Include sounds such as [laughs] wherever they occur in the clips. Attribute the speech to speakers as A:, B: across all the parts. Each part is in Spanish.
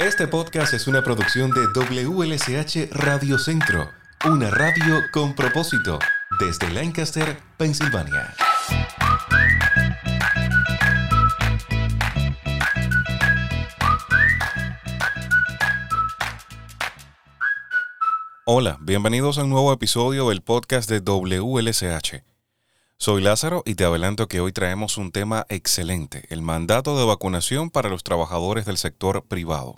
A: Este podcast es una producción de WLSH Radio Centro, una radio con propósito, desde Lancaster, Pensilvania. Hola, bienvenidos a un nuevo episodio del podcast de WLSH. Soy Lázaro y te adelanto que hoy traemos un tema excelente, el mandato de vacunación para los trabajadores del sector privado.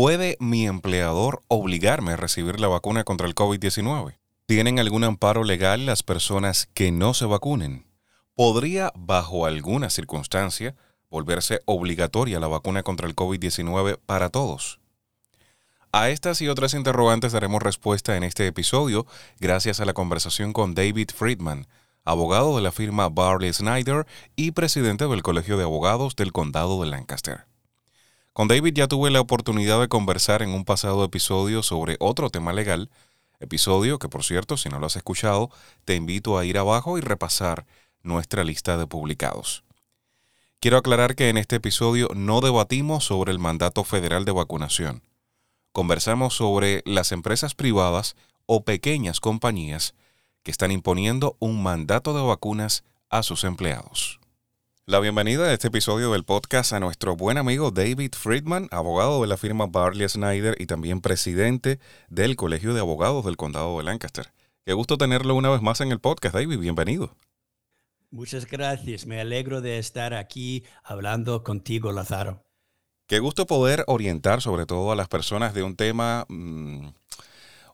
A: ¿Puede mi empleador obligarme a recibir la vacuna contra el COVID-19? ¿Tienen algún amparo legal las personas que no se vacunen? ¿Podría, bajo alguna circunstancia, volverse obligatoria la vacuna contra el COVID-19 para todos? A estas y otras interrogantes daremos respuesta en este episodio gracias a la conversación con David Friedman, abogado de la firma Barley Snyder y presidente del Colegio de Abogados del Condado de Lancaster. Con David ya tuve la oportunidad de conversar en un pasado episodio sobre otro tema legal, episodio que por cierto, si no lo has escuchado, te invito a ir abajo y repasar nuestra lista de publicados. Quiero aclarar que en este episodio no debatimos sobre el mandato federal de vacunación. Conversamos sobre las empresas privadas o pequeñas compañías que están imponiendo un mandato de vacunas a sus empleados. La bienvenida a este episodio del podcast a nuestro buen amigo David Friedman, abogado de la firma Barley Snyder y también presidente del Colegio de Abogados del Condado de Lancaster. Qué gusto tenerlo una vez más en el podcast, David. Bienvenido.
B: Muchas gracias. Me alegro de estar aquí hablando contigo, Lázaro.
A: Qué gusto poder orientar sobre todo a las personas de un tema mm,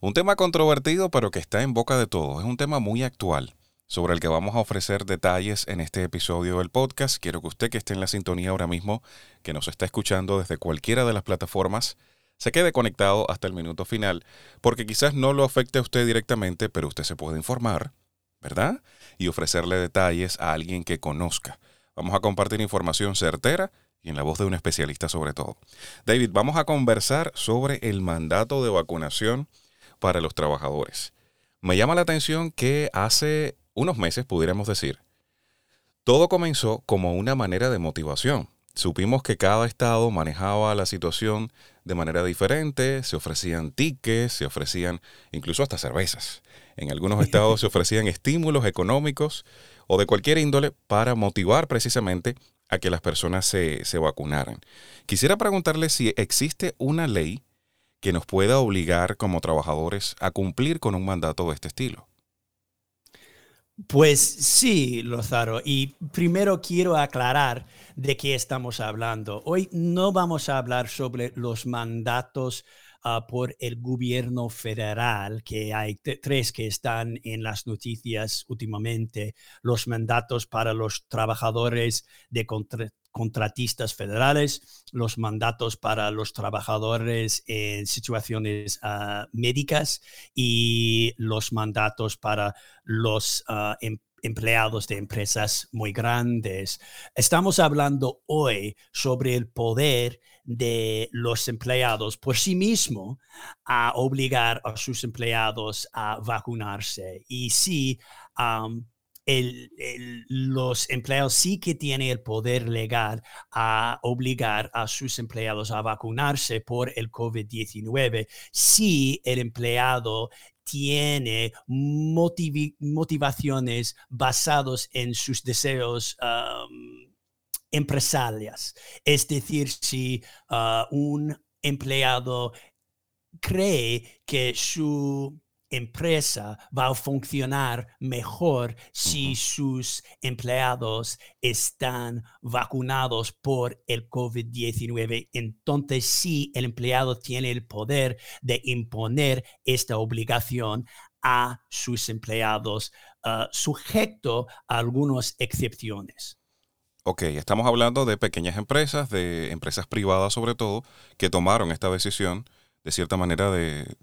A: un tema controvertido, pero que está en boca de todos. Es un tema muy actual sobre el que vamos a ofrecer detalles en este episodio del podcast. Quiero que usted que esté en la sintonía ahora mismo, que nos está escuchando desde cualquiera de las plataformas, se quede conectado hasta el minuto final, porque quizás no lo afecte a usted directamente, pero usted se puede informar, ¿verdad? Y ofrecerle detalles a alguien que conozca. Vamos a compartir información certera y en la voz de un especialista sobre todo. David, vamos a conversar sobre el mandato de vacunación para los trabajadores. Me llama la atención que hace unos meses, pudiéramos decir, todo comenzó como una manera de motivación. Supimos que cada estado manejaba la situación de manera diferente, se ofrecían tickets, se ofrecían incluso hasta cervezas. En algunos estados se ofrecían estímulos económicos o de cualquier índole para motivar precisamente a que las personas se, se vacunaran. Quisiera preguntarle si existe una ley que nos pueda obligar como trabajadores a cumplir con un mandato de este estilo?
B: Pues sí, Lozaro. Y primero quiero aclarar de qué estamos hablando. Hoy no vamos a hablar sobre los mandatos ah, por el gobierno federal, que hay tres que están en las noticias últimamente, los mandatos para los trabajadores de contratistas federales, los mandatos para los trabajadores en situaciones ah, médicas y los mandatos para los ah, em, empleados de empresas muy grandes. Estamos hablando hoy sobre el poder de los empleados por sí mismo a obligar a sus empleados a vacunarse. Y sí, los empleados sí que tienen el poder legal a obligar a sus empleados a vacunarse por el COVID-19 si el empleado tiene motivaciones basadas en sus deseos empresariales. Es decir, si ah, un empleado cree que su empresa va a funcionar mejor si sus empleados están vacunados por el COVID-19. Entonces sí, el empleado tiene el poder de imponer esta obligación a sus empleados, uh, sujeto a algunas excepciones.
A: Ok, estamos hablando de pequeñas empresas, de empresas privadas sobre todo, que tomaron esta decisión de cierta manera de,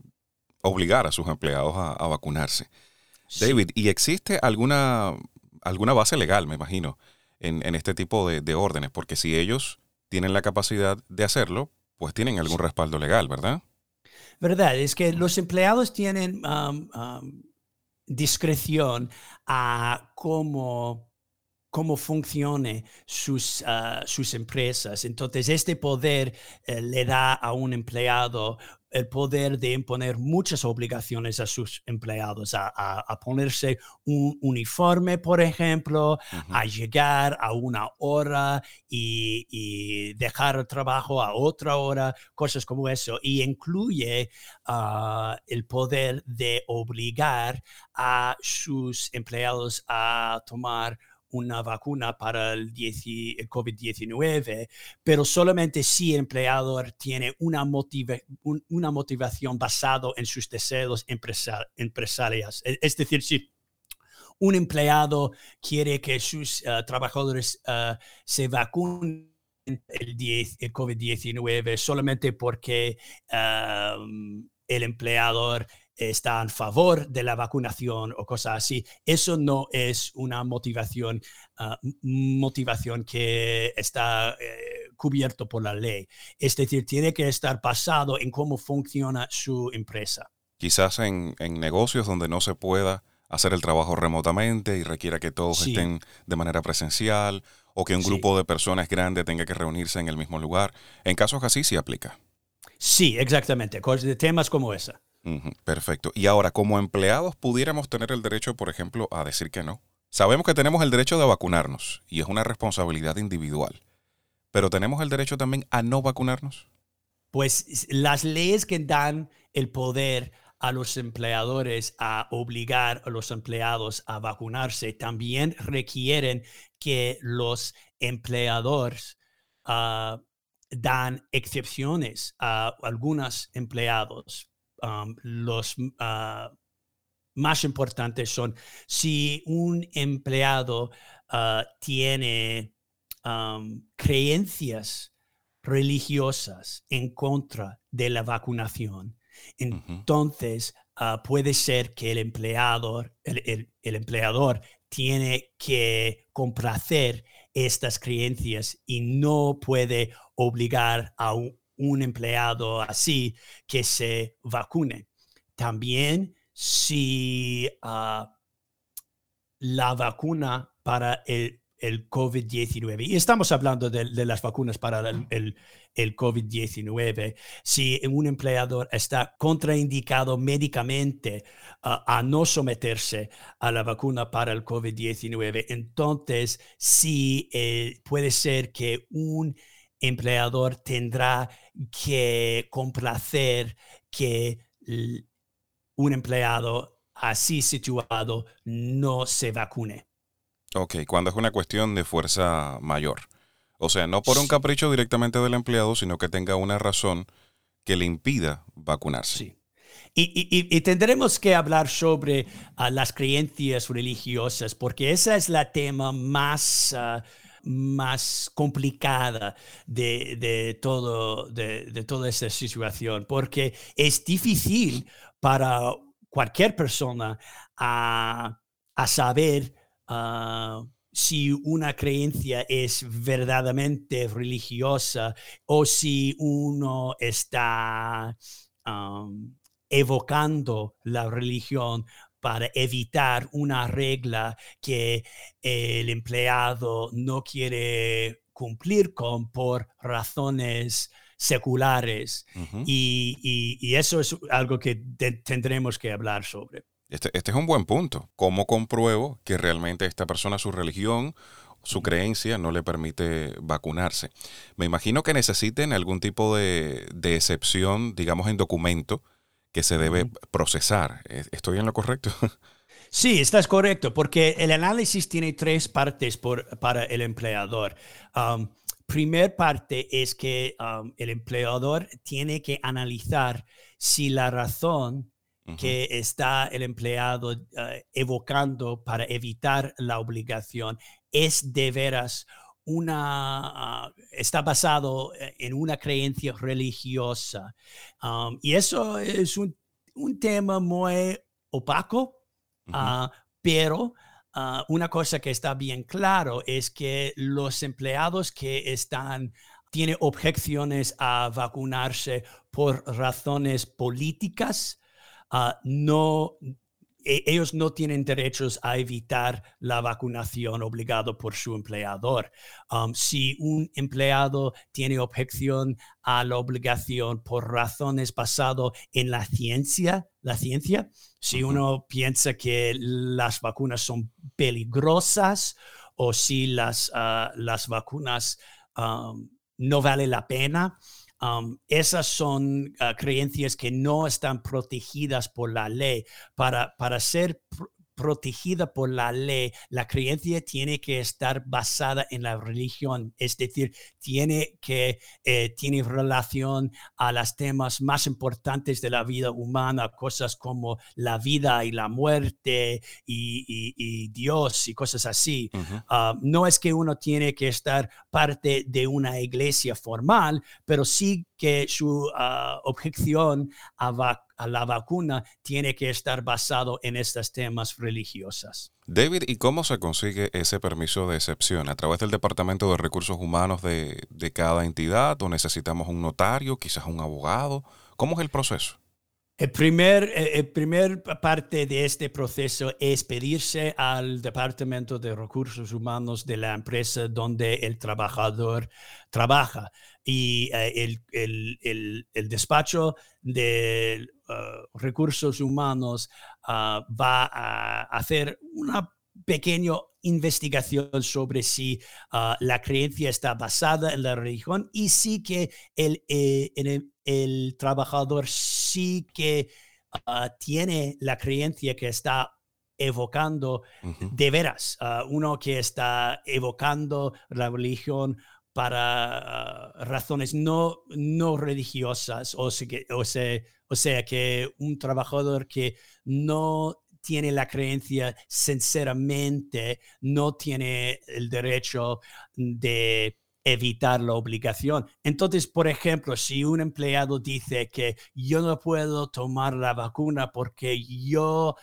A: obligar a sus empleados a, vacunarse. David, ¿y existe alguna, alguna base legal, me imagino, en, este tipo de, órdenes? Porque si ellos tienen la capacidad de hacerlo, pues tienen algún respaldo legal, ¿verdad?
B: Verdad, es que los empleados tienen um, um, discreción a cómo cómo funcionen sus, ah, sus empresas. Entonces, este poder eh, le da a un empleado el poder de imponer muchas obligaciones a sus empleados, a, ponerse un uniforme, por ejemplo, a llegar a una hora y, dejar el trabajo a otra hora, cosas como eso. Y incluye ah, el poder de obligar a sus empleados a tomar una vacuna para el, COVID-19, pero solamente si el empleador tiene una, una motivación basada en sus deseos empresariales. E-, es decir, si un empleado quiere que sus uh, trabajadores uh, se vacunen el, el COVID-19 solamente porque el empleador está en favor de la vacunación o cosas así. Eso no es una motivación, ah, motivación que está eh, cubierto por la ley. Es decir, tiene que estar basado en cómo funciona su empresa.
A: Quizás en, negocios donde no se pueda hacer el trabajo remotamente y requiera que todos estén de manera presencial o que un grupo de personas grande tenga que reunirse en el mismo lugar. En casos así sí aplica.
B: Sí, exactamente. Temas como esa
A: perfecto. Y ahora, como empleados, pudiéramos tener el derecho, por ejemplo, a decir que no. Sabemos que tenemos el derecho de vacunarnos y es una responsabilidad individual, pero tenemos el derecho también a no vacunarnos.
B: Pues las leyes que dan el poder a los empleadores a obligar a los empleados a vacunarse también requieren que los empleadores uh, dan excepciones a algunos empleados Um, los uh, más importantes son si un empleado uh, tiene um, creencias religiosas en contra de la vacunación, entonces uh, puede ser que el empleador, el, empleador tiene que complacer estas creencias y no puede obligar a un, empleado así que se vacune. También si ah, la vacuna para el, COVID-19, y estamos hablando de, las vacunas para el, COVID-19, si un empleador está contraindicado médicamente ah, a no someterse a la vacuna para el COVID-19, entonces sí eh, puede ser que un empleador tendrá que complacer que un empleado así situado no se vacune.
A: Ok, cuando es una cuestión de fuerza mayor. O sea, no por un capricho directamente del empleado, sino que tenga una razón que le impida vacunarse.
B: Sí. Y, tendremos que hablar sobre ah, las creencias religiosas, porque esa es la tema más ah, más complicada de, todo, de, toda esta situación, porque es difícil para cualquier persona a, saber ah, si una creencia es verdaderamente religiosa o si uno está evocando la religión para evitar una regla que el empleado no quiere cumplir con por razones seculares. y, eso es algo que tendremos que hablar sobre.
A: Este, este, es un buen punto. ¿Cómo compruebo que realmente esta persona, su religión, su creencia no le permite vacunarse? Me imagino que necesiten algún tipo de, de excepción, digamos, en documento que se debe procesar. ¿E-, ¿Estoy en lo correcto? [laughs]
B: Sí, estás correcto, porque el análisis tiene tres partes para el empleador. Um, primer parte es que um, el empleador tiene que analizar si la razón que está el empleado uh, evocando para evitar la obligación es de veras una, ah, está basado eh, en una creencia religiosa. Um, y eso es un, tema muy opaco, ah, pero ah, una cosa que está bien claro es que los empleados que están tienen objeciones a vacunarse por razones políticas, no ellos no tienen derechos a evitar la vacunación obligado por su empleador. Um, si un empleado tiene objeción a la obligación por razones basadas en la ciencia, la ciencia, si uno piensa que las vacunas son peligrosas o si las, ah, las vacunas um, no vale la pena, Um, esas son uh, creencias que no están protegidas por la ley. Para, para ser protegida por la ley, la creencia tiene que estar basada en la religión, es decir, tiene que eh, tiene relación a los temas más importantes de la vida humana, cosas como la vida y la muerte y, Dios y cosas así. Ah, no es que uno tiene que estar parte de una iglesia formal, pero sí que su ah, objeción a, la vacuna tiene que estar basado en estos temas religiosos.
A: David, ¿y cómo se consigue ese permiso de excepción? ¿A través del Departamento de Recursos Humanos de, cada entidad o necesitamos un notario, quizás un abogado? ¿Cómo es el proceso?
B: El primer, eh, el primer parte de este proceso es pedirse al Departamento de Recursos Humanos de la empresa donde el trabajador trabaja y eh, el, despacho de uh, recursos humanos uh, va a hacer una pequeña investigación sobre si uh, la creencia está basada en la religión y sí que el, eh, el, trabajador sí que tiene la creencia que está evocando de veras, uno que está evocando la religión para ah, razones no, no religiosas, o sea, que, o, sea, o sea, que un trabajador que no tiene la creencia sinceramente, no tiene el derecho de evitar la obligación. Entonces, por ejemplo, si un empleado dice que yo no puedo tomar la vacuna porque yo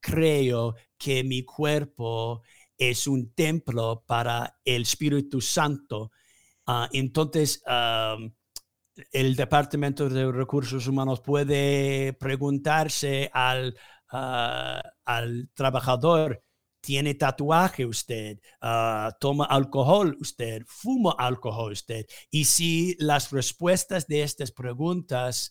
B: creo que mi cuerpo es un templo para el Espíritu Santo, Ah, entonces, el Departamento de Recursos Humanos puede preguntarse al, ah, al trabajador, ¿tiene tatuaje usted? Ah, ¿Toma alcohol usted? ¿Fuma alcohol usted? Y si las respuestas de estas preguntas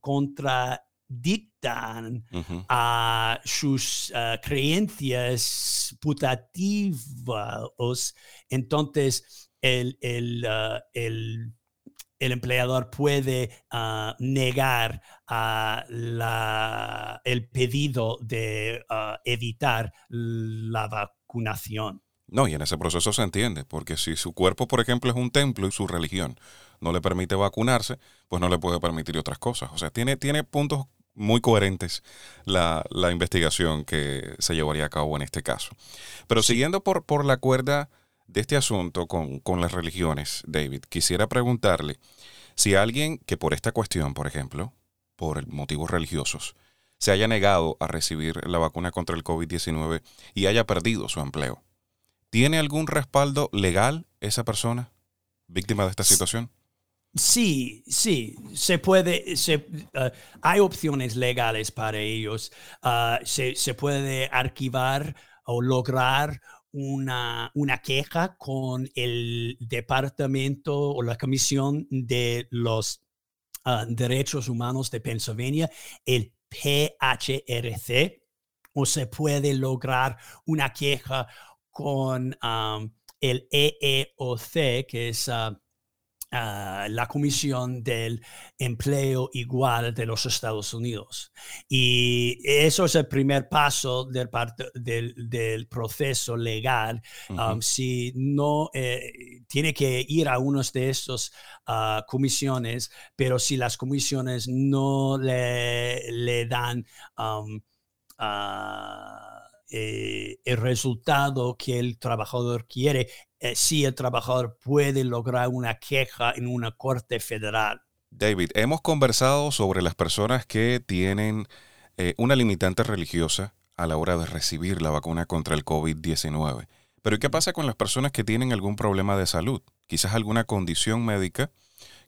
B: contradictan a sus creencias putativas, entonces Ah, el, el, empleador puede ah, negar uh, la, el pedido de evitar la vacunación.
A: No, y en ese proceso se entiende, porque si su cuerpo, por ejemplo, es un templo y su religión no le permite vacunarse, pues no le puede permitir otras cosas. O sea, tiene, tiene puntos muy coherentes la, la investigación que se llevaría a cabo en este caso. Pero siguiendo por, por la cuerda de este asunto con, las religiones, David, quisiera preguntarle si alguien que por esta cuestión, por ejemplo, por motivos religiosos, se haya negado a recibir la vacuna contra el COVID-19 y haya perdido su empleo, ¿tiene algún respaldo legal esa persona víctima de esta situación?
B: Sí, sí, se puede, se, uh, hay opciones legales para ellos. Uh, se, se, puede archivar o lograr una, una queja con el Departamento o la Comisión de los ah, Derechos Humanos de Pennsylvania, el PHRC, o se puede lograr una queja con ah, el EEOC, que es uh, la Comisión del Empleo Igual de los Estados Unidos. Y eso es el primer paso del, del, proceso legal. Um, si no, eh, tiene que ir a uno de esas ah, comisiones, pero si las comisiones no le, le dan... Um, ah, eh, el resultado que el trabajador quiere, eh, si el trabajador puede lograr una queja en una corte federal.
A: David, hemos conversado sobre las personas que tienen eh, una limitante religiosa a la hora de recibir la vacuna contra el COVID-19. Pero ¿qué pasa con las personas que tienen algún problema de salud? Quizás alguna condición médica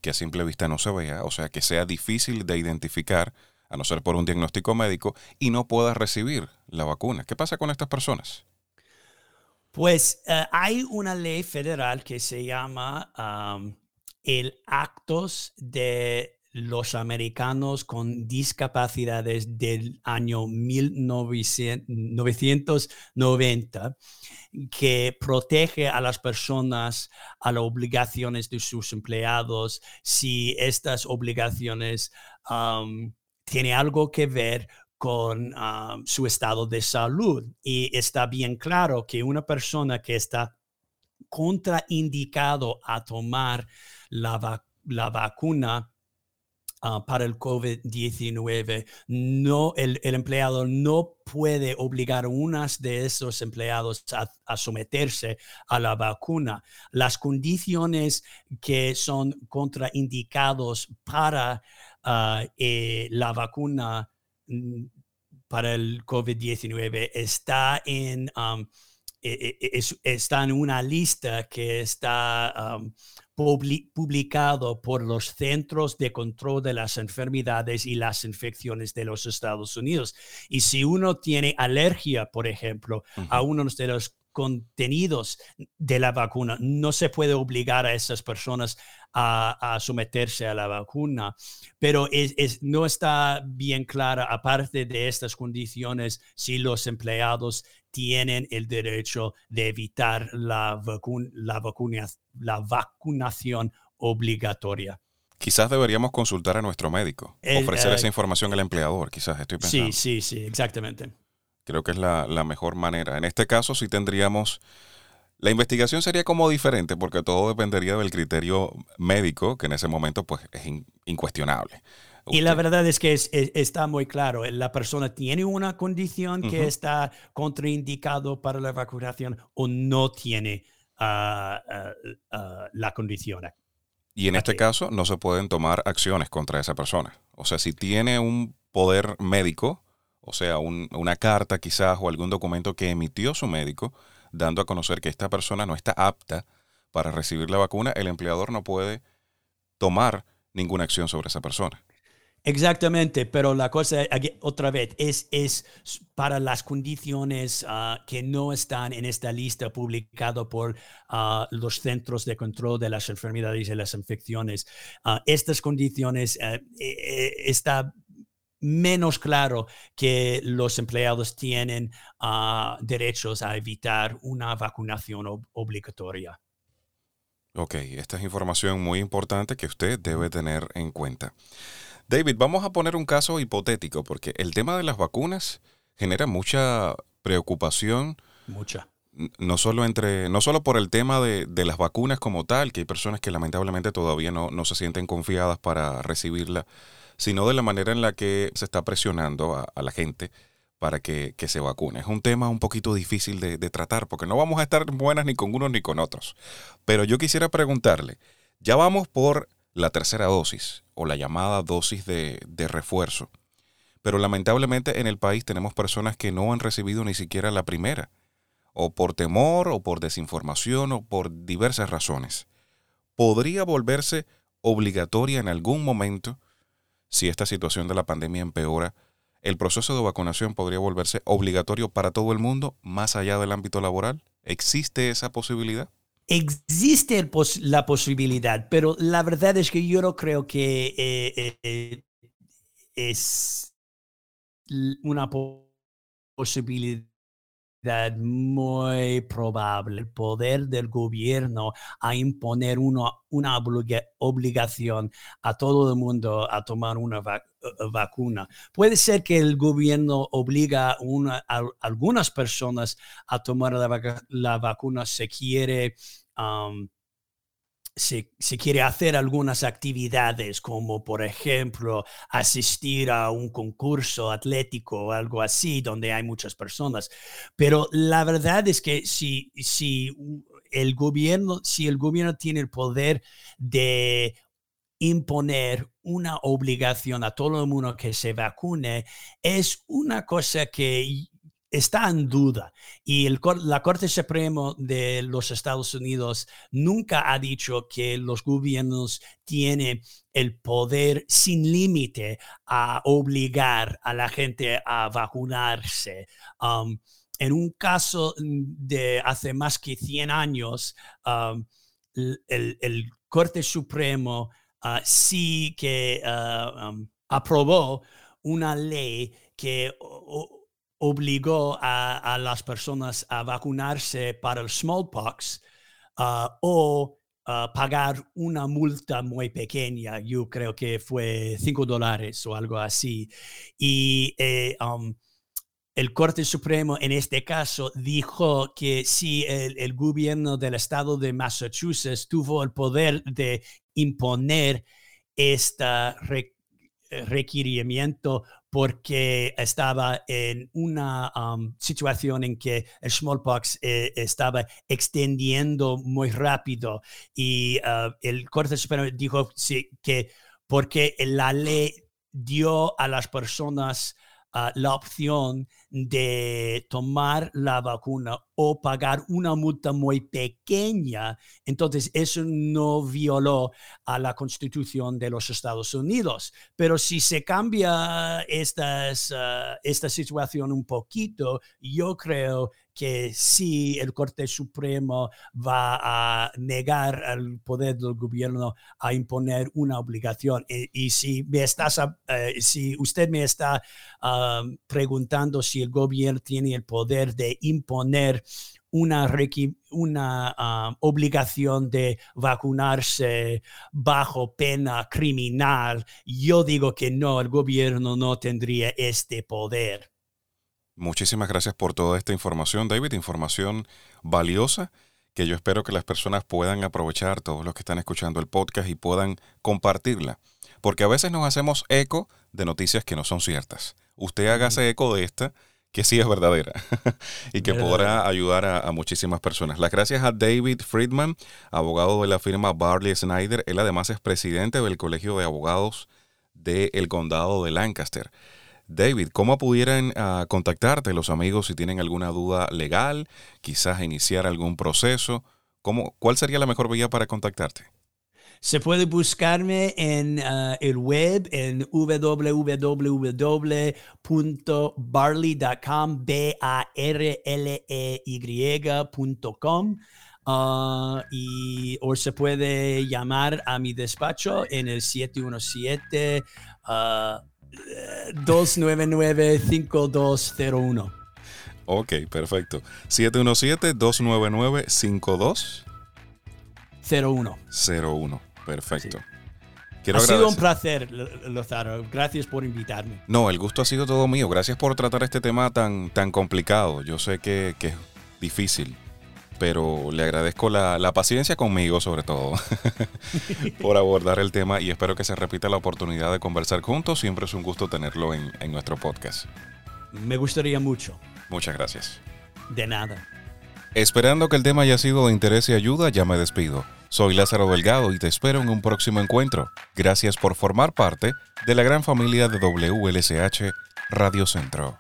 A: que a simple vista no se vea, o sea, que sea difícil de identificar a no ser por un diagnóstico médico, y no pueda recibir la vacuna. ¿Qué pasa con estas personas?
B: Pues eh, hay una ley federal que se llama el Actos de los americanos con discapacidades del año 1990 que protege a las personas a las obligaciones de sus empleados si estas obligaciones tienen algo que ver con su estado de salud. Y está bien claro que una persona que está contraindicado a tomar la, la vacuna Ah, para el COVID-19, no, el, empleado no puede obligar a unas de esos empleados a, someterse a la vacuna. Las condiciones que son contraindicados para ah, eh, la vacuna mm, para el COVID-19 está en, e, e, está en una lista que está publicado por los Centros de Control de las Enfermedades y las Infecciones de los Estados Unidos. Y si uno tiene alergia, por ejemplo, a uno de los contenidos de la vacuna, no se puede obligar a esas personas a, someterse a la vacuna, pero es, no está bien clara, aparte de estas condiciones, si los empleados tienen el derecho de evitar la, la, la vacunación obligatoria.
A: Quizás deberíamos consultar a nuestro médico, ofrecer esa eh, información al empleador, quizás estoy pensando.
B: Sí, sí, sí, exactamente.
A: Creo que es la, la mejor manera. En este caso sí tendríamos la investigación sería como diferente porque todo dependería del criterio médico, que en ese momento pues es incuestionable.
B: Y la verdad es que está muy claro, la persona tiene una condición que está contraindicado para la vacunación o no tiene ah, la condición.
A: Y en este caso no se pueden tomar acciones contra esa persona. O sea, si tiene un poder médico, o sea, una carta quizás o algún documento que emitió su médico, dando a conocer que esta persona no está apta para recibir la vacuna, el empleador no puede tomar ninguna acción sobre esa persona.
B: Exactamente, pero la cosa, otra vez, es, es para las condiciones ah, que no están en esta lista publicada por ah, los Centros de Control de las Enfermedades y las Infecciones. Ah, estas condiciones eh, eh, está menos claro que los empleados tienen ah, derechos a evitar una vacunación obligatoria.
A: Ok, esta es información muy importante que usted debe tener en cuenta. David, vamos a poner un caso hipotético porque el tema de las vacunas genera mucha preocupación.
B: Mucha.
A: No solo, entre, no solo por el tema de, las vacunas como tal, que hay personas que lamentablemente todavía no, no se sienten confiadas para recibirla sino de la manera en la que se está presionando a, la gente para que, se vacune. Es un tema un poquito difícil de, tratar porque no vamos a estar buenas ni con unos ni con otros. Pero yo quisiera preguntarle, ya vamos por la tercera dosis o la llamada dosis de, de refuerzo, pero lamentablemente en el país tenemos personas que no han recibido ni siquiera la primera, o por temor o por desinformación o por diversas razones. ¿Podría volverse obligatoria en algún momento si esta situación de la pandemia empeora, ¿el proceso de vacunación podría volverse obligatorio para todo el mundo, más allá del ámbito laboral? ¿Existe esa posibilidad?
B: Existe la posibilidad, pero la verdad es que yo no creo que eh, eh, es una posibilidad muy probable el poder del gobierno a imponer una obligación a todo el mundo a tomar una eh, vacuna. Puede ser que el gobierno obliga a, algunas personas a tomar la, vacuna si quiere se, quiere hacer algunas actividades, como por ejemplo asistir a un concurso atlético o algo así, donde hay muchas personas. Pero la verdad es que si, si el gobierno, si el gobierno tiene el poder de imponer una obligación a todo el mundo que se vacune, es una cosa que está en duda. Y el, la Corte Suprema de los Estados Unidos nunca ha dicho que los gobiernos tienen el poder sin límite a obligar a la gente a vacunarse. Um, en un caso de hace más que 100 años, um, el, Corte Supremo uh, sí que uh, um, aprobó una ley que obligó a, las personas a vacunarse para el smallpox uh, o uh, pagar una multa muy pequeña, yo creo que fue 5 dólares o algo así. Y eh, um, el Corte Supremo en este caso dijo que si el, gobierno del estado de Massachusetts tuvo el poder de imponer este requerimiento porque estaba en una um, situación en que el smallpox eh, estaba extendiendo muy rápido y uh, el Corte Supremo dijo sí, que porque la ley dio a las personas uh, la opción de tomar la vacuna o pagar una multa muy pequeña, entonces eso no violó a la constitución de los Estados Unidos. Pero si se cambia uh, esta situación un poquito, yo creo que si el Corte Supremo va a negar el poder del gobierno a imponer una obligación. Y, si me estás, eh, si usted me está um, preguntando si el gobierno tiene el poder de imponer una, una um, obligación de vacunarse bajo pena criminal, yo digo que no, el gobierno no tendría este poder.
A: Muchísimas gracias por toda esta información, David, información valiosa que yo espero que las personas puedan aprovechar, todos los que están escuchando el podcast, y puedan compartirla. Porque a veces nos hacemos eco de noticias que no son ciertas. Usted hágase eco de esta, que sí es verdadera [laughs] y que podrá ayudar a, muchísimas personas. Las gracias a David Friedman, abogado de la firma Barley Snyder. Él además es presidente del Colegio de Abogados del Condado de Lancaster. David, ¿cómo pudieran ah, contactarte los amigos si tienen alguna duda legal, quizás iniciar algún proceso? ¿Cómo, ¿Cuál sería la mejor vía para contactarte?
B: Se puede buscarme en ah, el web en www.barley.com, b a r l e. Uh, y o se puede llamar a mi despacho en el 717 299-5201.
A: Ok, perfecto. 717-299-5201. 01. Perfecto.
B: ha sido un placer, Lozaro. Gracias por invitarme.
A: No, el gusto ha sido todo mío. Gracias por tratar este tema tan, tan complicado. Yo sé que, que es difícil pero le agradezco la, paciencia conmigo sobre todo [laughs] por abordar el tema y espero que se repita la oportunidad de conversar juntos. Siempre es un gusto tenerlo en, en nuestro podcast.
B: Me gustaría mucho.
A: Muchas gracias.
B: De nada.
A: Esperando que el tema haya sido de interés y ayuda, ya me despido. Soy Lázaro Delgado y te espero en un próximo encuentro. Gracias por formar parte de la gran familia de WLSH Radio Centro.